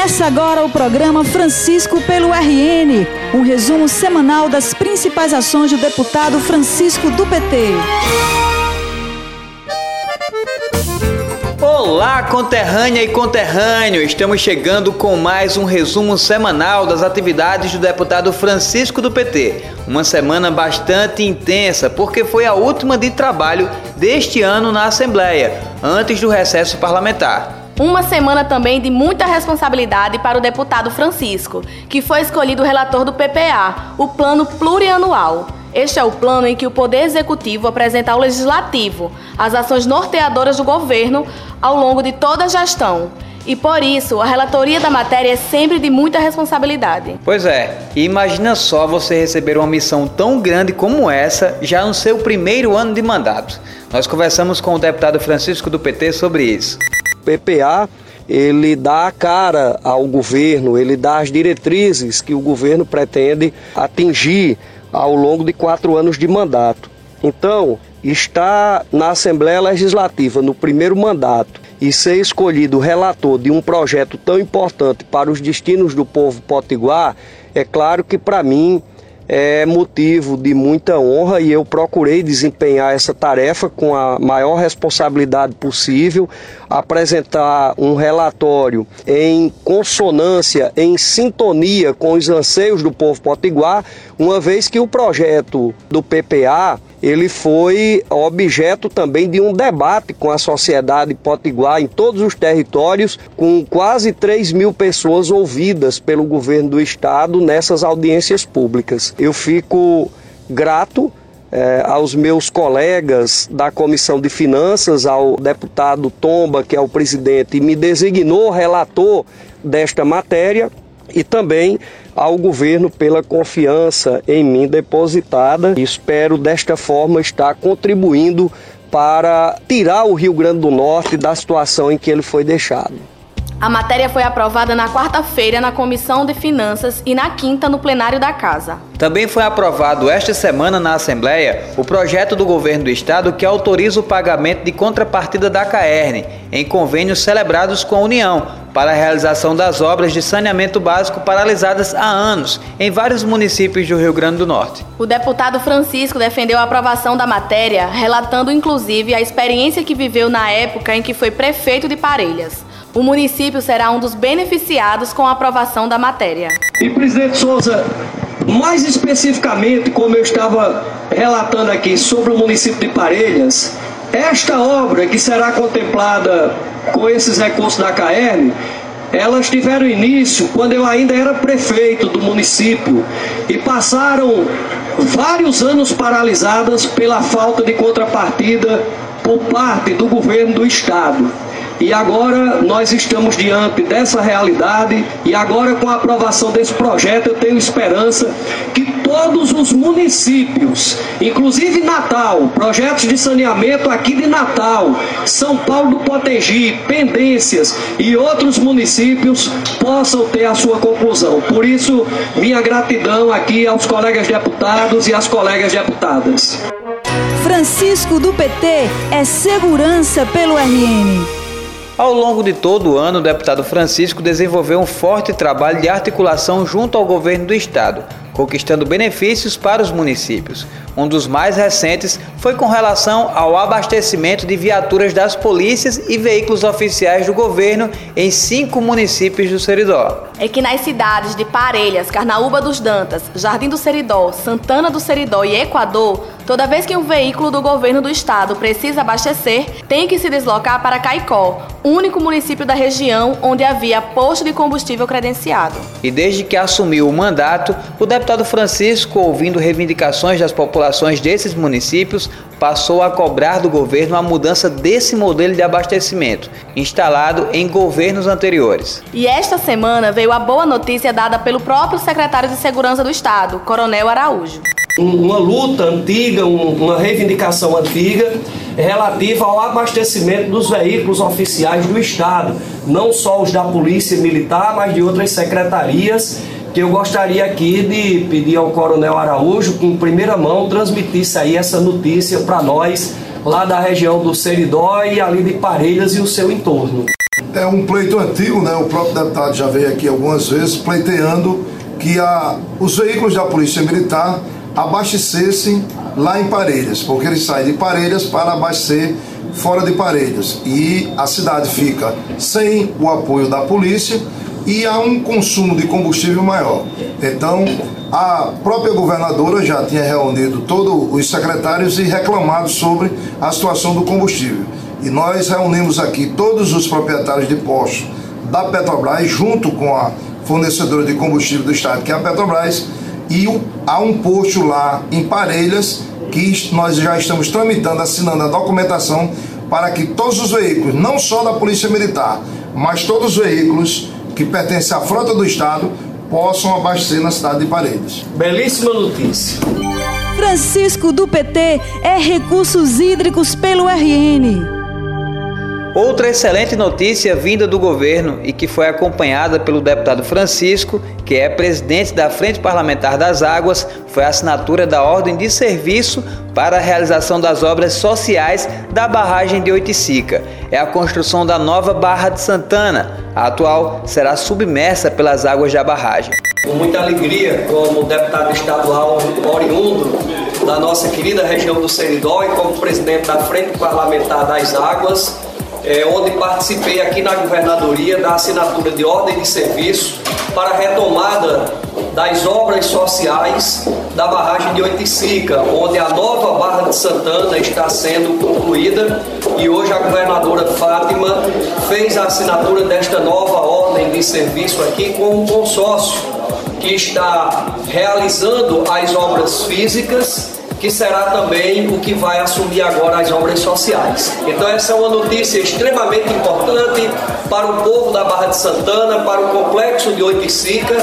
Começa agora o programa Francisco pelo RN, um resumo semanal das principais ações do deputado Francisco do PT. Olá, conterrânea e conterrâneo! Estamos chegando com mais um resumo semanal das atividades do deputado Francisco do PT. Uma semana bastante intensa, porque foi a última de trabalho deste ano na Assembleia, antes do recesso parlamentar. Uma semana também de muita responsabilidade para o deputado Francisco, que foi escolhido relator do PPA, o Plano Plurianual. Este é o plano em que o Poder Executivo apresenta ao Legislativo as ações norteadoras do governo ao longo de toda a gestão. E por isso, a relatoria da matéria é sempre de muita responsabilidade. Pois é, imagina só você receber uma missão tão grande como essa já no seu primeiro ano de mandato. Nós conversamos com o deputado Francisco do PT sobre isso. PPA ele dá a cara ao governo, ele dá as diretrizes que o governo pretende atingir ao longo de quatro anos de mandato. Então, estar na Assembleia Legislativa no primeiro mandato e ser escolhido relator de um projeto tão importante para os destinos do povo potiguar, é claro que para mim é motivo de muita honra e eu procurei desempenhar essa tarefa com a maior responsabilidade possível, apresentar um relatório em consonância, em sintonia com os anseios do povo potiguar, uma vez que o projeto do PPA ele foi objeto também de um debate com a sociedade potiguar em todos os territórios, com quase 3 mil pessoas ouvidas pelo governo do estado nessas audiências públicas. Eu fico grato eh, aos meus colegas da Comissão de Finanças, ao deputado Tomba, que é o presidente, e me designou relator desta matéria e também ao governo pela confiança em mim depositada. Espero desta forma estar contribuindo para tirar o Rio Grande do Norte da situação em que ele foi deixado. A matéria foi aprovada na quarta-feira na Comissão de Finanças e na quinta no plenário da Casa. Também foi aprovado esta semana na Assembleia o projeto do governo do estado que autoriza o pagamento de contrapartida da CAERN em convênios celebrados com a União para a realização das obras de saneamento básico paralisadas há anos em vários municípios do Rio Grande do Norte. O deputado Francisco defendeu a aprovação da matéria, relatando inclusive a experiência que viveu na época em que foi prefeito de Parelhas. O município será um dos beneficiados com a aprovação da matéria. E, presidente Souza, mais especificamente, como eu estava relatando aqui sobre o município de Parelhas, esta obra que será contemplada com esses recursos da CAERN, elas tiveram início quando eu ainda era prefeito do município e passaram vários anos paralisadas pela falta de contrapartida por parte do governo do estado. E agora nós estamos diante dessa realidade e agora com a aprovação desse projeto eu tenho esperança que todos os municípios, inclusive Natal, projetos de saneamento aqui de Natal, São Paulo do Potengi, Pendências e outros municípios possam ter a sua conclusão. Por isso, minha gratidão aqui aos colegas deputados e às colegas deputadas. Francisco do PT é segurança pelo RN. Ao longo de todo o ano, o deputado Francisco desenvolveu um forte trabalho de articulação junto ao governo do estado, conquistando benefícios para os municípios. Um dos mais recentes foi com relação ao abastecimento de viaturas das polícias e veículos oficiais do governo em cinco municípios do Seridó. É que nas cidades de Parelhas, Carnaúba dos Dantas, Jardim do Seridó, Santana do Seridó e Equador, toda vez que um veículo do governo do estado precisa abastecer, tem que se deslocar para Caicó, único município da região onde havia posto de combustível credenciado. E desde que assumiu o mandato, o deputado Francisco, ouvindo reivindicações das populações, populações desses municípios passou a cobrar do governo a mudança desse modelo de abastecimento, instalado em governos anteriores. E esta semana veio a boa notícia dada pelo próprio secretário de Segurança do Estado, Coronel Araújo. Uma luta antiga, uma reivindicação antiga relativa ao abastecimento dos veículos oficiais do Estado, não só os da Polícia Militar, mas de outras secretarias que eu gostaria aqui de pedir ao Coronel Araújo que em primeira mão transmitisse aí essa notícia para nós lá da região do Seridó e ali de Parelhas e o seu entorno. É um pleito antigo, né? O próprio deputado já veio aqui algumas vezes pleiteando que a, os veículos da Polícia Militar abastecessem lá em Parelhas, porque eles saem de Parelhas para abastecer fora de Parelhas. E a cidade fica sem o apoio da polícia e há um consumo de combustível maior. Então, a própria governadora já tinha reunido todos os secretários e reclamado sobre a situação do combustível. E nós reunimos aqui todos os proprietários de postos da Petrobras, junto com a fornecedora de combustível do estado, que é a Petrobras, e há um posto lá em Parelhas que nós já estamos tramitando, assinando a documentação para que todos os veículos, não só da Polícia Militar, mas todos os veículos que pertencem à frota do Estado, possam abastecer na cidade de Paredes. Belíssima notícia. Francisco do PT é recursos hídricos pelo RN. Outra excelente notícia vinda do governo e que foi acompanhada pelo deputado Francisco, que é presidente da Frente Parlamentar das Águas, foi a assinatura da ordem de serviço para a realização das obras sociais da barragem de Oiticica. É a construção da nova Barra de Santana. A atual será submersa pelas águas da barragem. Com muita alegria, como deputado estadual oriundo da nossa querida região do Seridó e como presidente da Frente Parlamentar das Águas, é, onde participei aqui na governadoria da assinatura de ordem de serviço para a retomada das obras sociais da barragem de Oiticica, onde a nova Barra de Santana está sendo concluída. E hoje a governadora Fátima fez a assinatura desta nova ordem de serviço aqui com um consórcio que está realizando as obras físicas que será também o que vai assumir agora as obras sociais. Então essa é uma notícia extremamente importante para o povo da Barra de Santana, para o complexo de Oiticica,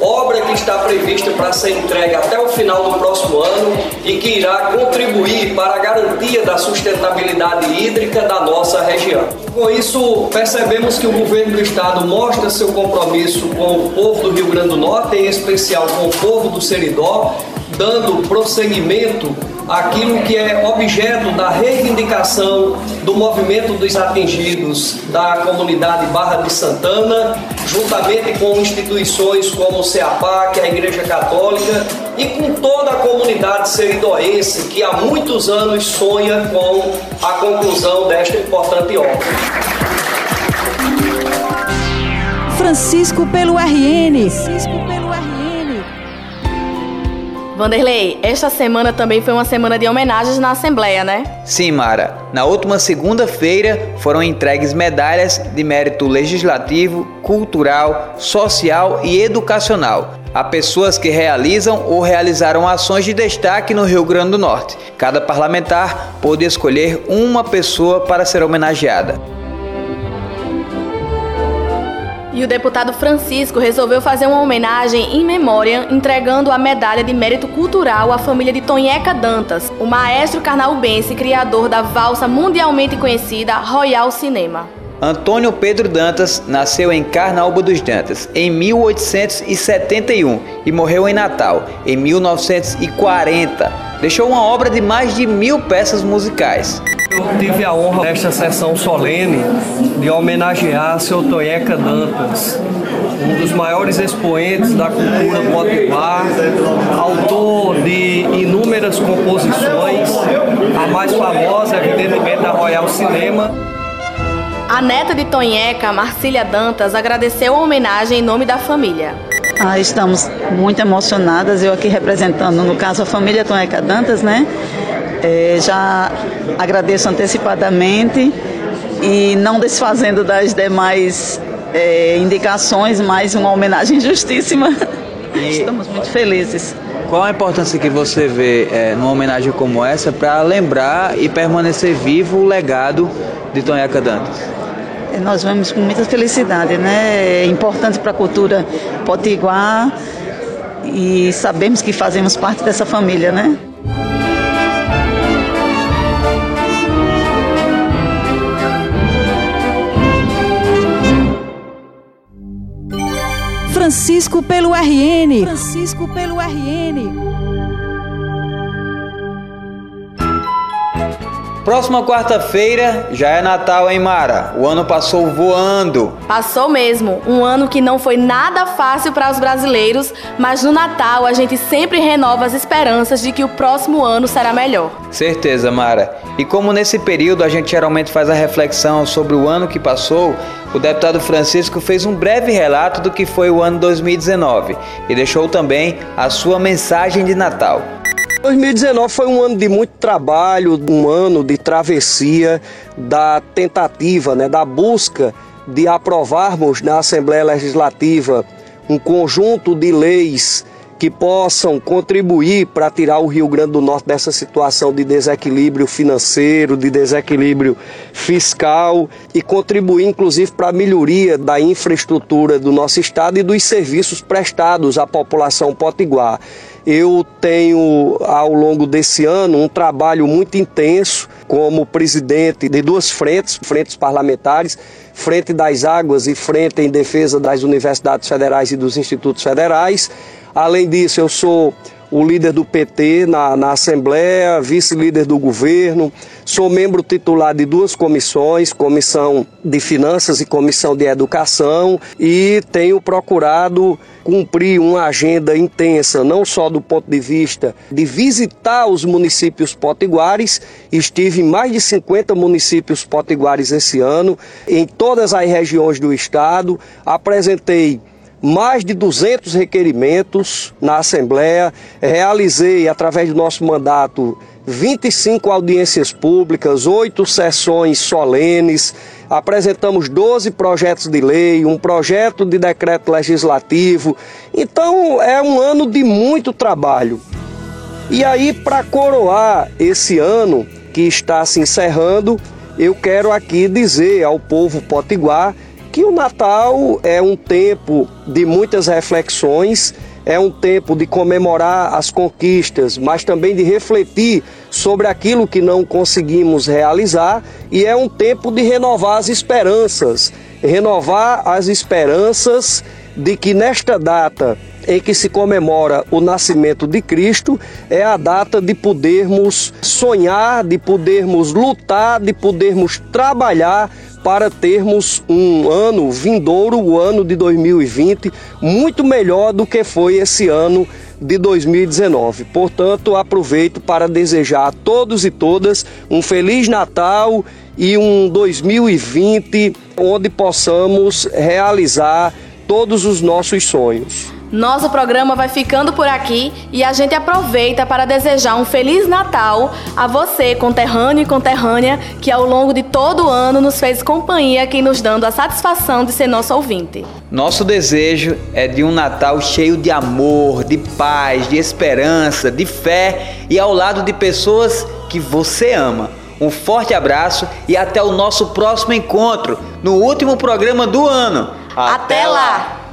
obra que está prevista para ser entregue até o final do próximo ano e que irá contribuir para a garantia da sustentabilidade hídrica da nossa região. Com isso, percebemos que o governo do estado mostra seu compromisso com o povo do Rio Grande do Norte, em especial com o povo do Seridó, dando prosseguimento àquilo que é objeto da reivindicação do movimento dos atingidos da comunidade Barra de Santana, juntamente com instituições como o CEAPAC, a Igreja Católica e com toda a comunidade seridoense que há muitos anos sonha com a conclusão desta importante obra. Francisco pelo RN. Francisco pelo. Vanderlei, esta semana também foi uma semana de homenagens na Assembleia, né? Sim, Mara. Na última segunda-feira foram entregues medalhas de mérito legislativo, cultural, social e educacional a pessoas que realizam ou realizaram ações de destaque no Rio Grande do Norte. Cada parlamentar pôde escolher uma pessoa para ser homenageada. E o deputado Francisco resolveu fazer uma homenagem em memória, entregando a medalha de mérito cultural à família de Tonheca Dantas, o maestro carnaubense criador da valsa mundialmente conhecida Royal Cinema. Antônio Pedro Dantas nasceu em Carnaúba dos Dantas em 1871 e morreu em Natal em 1940. Deixou uma obra de mais de mil peças musicais. Eu tive a honra nesta sessão solene de homenagear seu Tonheca Dantas, um dos maiores expoentes da cultura potiguar, autor de inúmeras composições, a mais famosa, evidentemente, a Royal Cinema. A neta de Tonheca, Marcília Dantas, agradeceu a homenagem em nome da família. Ah, estamos muito emocionadas, eu aqui representando, no caso, a família Tonheca Dantas, né? É, já agradeço antecipadamente e não desfazendo das demais é, indicações, mais uma homenagem justíssima. E Estamos muito felizes. Qual a importância que você vê é, numa homenagem como essa para lembrar e permanecer vivo o legado de Tonhaca Dantas? É, nós vemos com muita felicidade, né? É importante para a cultura potiguar e sabemos que fazemos parte dessa família, né? Francisco pelo RN. Francisco pelo RN. Próxima quarta-feira já é Natal, hein, Mara? O ano passou voando. Passou mesmo. Um ano que não foi nada fácil para os brasileiros, mas no Natal a gente sempre renova as esperanças de que o próximo ano será melhor. Certeza, Mara. E como nesse período a gente geralmente faz a reflexão sobre o ano que passou, o deputado Francisco fez um breve relato do que foi o ano 2019 e deixou também a sua mensagem de Natal. 2019 foi um ano de muito trabalho, um ano de travessia da tentativa, né, da busca de aprovarmos na Assembleia Legislativa um conjunto de leis que possam contribuir para tirar o Rio Grande do Norte dessa situação de desequilíbrio financeiro, de desequilíbrio fiscal e contribuir inclusive para a melhoria da infraestrutura do nosso estado e dos serviços prestados à população potiguar. Eu tenho, ao longo desse ano, um trabalho muito intenso como presidente de duas frentes, frentes parlamentares, Frente das Águas e Frente em Defesa das Universidades Federais e dos Institutos Federais. Além disso, eu sou o líder do PT na, na Assembleia, vice-líder do governo, sou membro titular de duas comissões, Comissão de Finanças e Comissão de Educação, e tenho procurado cumprir uma agenda intensa, não só do ponto de vista de visitar os municípios potiguares, estive em mais de 50 municípios potiguares esse ano, em todas as regiões do estado, apresentei mais de 200 requerimentos na Assembleia, realizei, através do nosso mandato, 25 audiências públicas, oito sessões solenes, apresentamos 12 projetos de lei, um projeto de decreto legislativo. Então é um ano de muito trabalho. E aí, para coroar esse ano que está se encerrando, eu quero aqui dizer ao povo potiguar que o Natal é um tempo de muitas reflexões, é um tempo de comemorar as conquistas, mas também de refletir sobre aquilo que não conseguimos realizar e é um tempo de renovar as esperanças, renovar as esperanças de que nesta data em que se comemora o nascimento de Cristo, é a data de podermos sonhar, de podermos lutar, de podermos trabalhar para termos um ano vindouro, o ano de 2020, muito melhor do que foi esse ano de 2019. Portanto, aproveito para desejar a todos e todas um feliz Natal e um 2020 onde possamos realizar todos os nossos sonhos. Nosso programa vai ficando por aqui e a gente aproveita para desejar um Feliz Natal a você, conterrâneo e conterrânea, que ao longo de todo o ano nos fez companhia aqui nos dando a satisfação de ser nosso ouvinte. Nosso desejo é de um Natal cheio de amor, de paz, de esperança, de fé e ao lado de pessoas que você ama. Um forte abraço e até o nosso próximo encontro no último programa do ano. Até, até lá.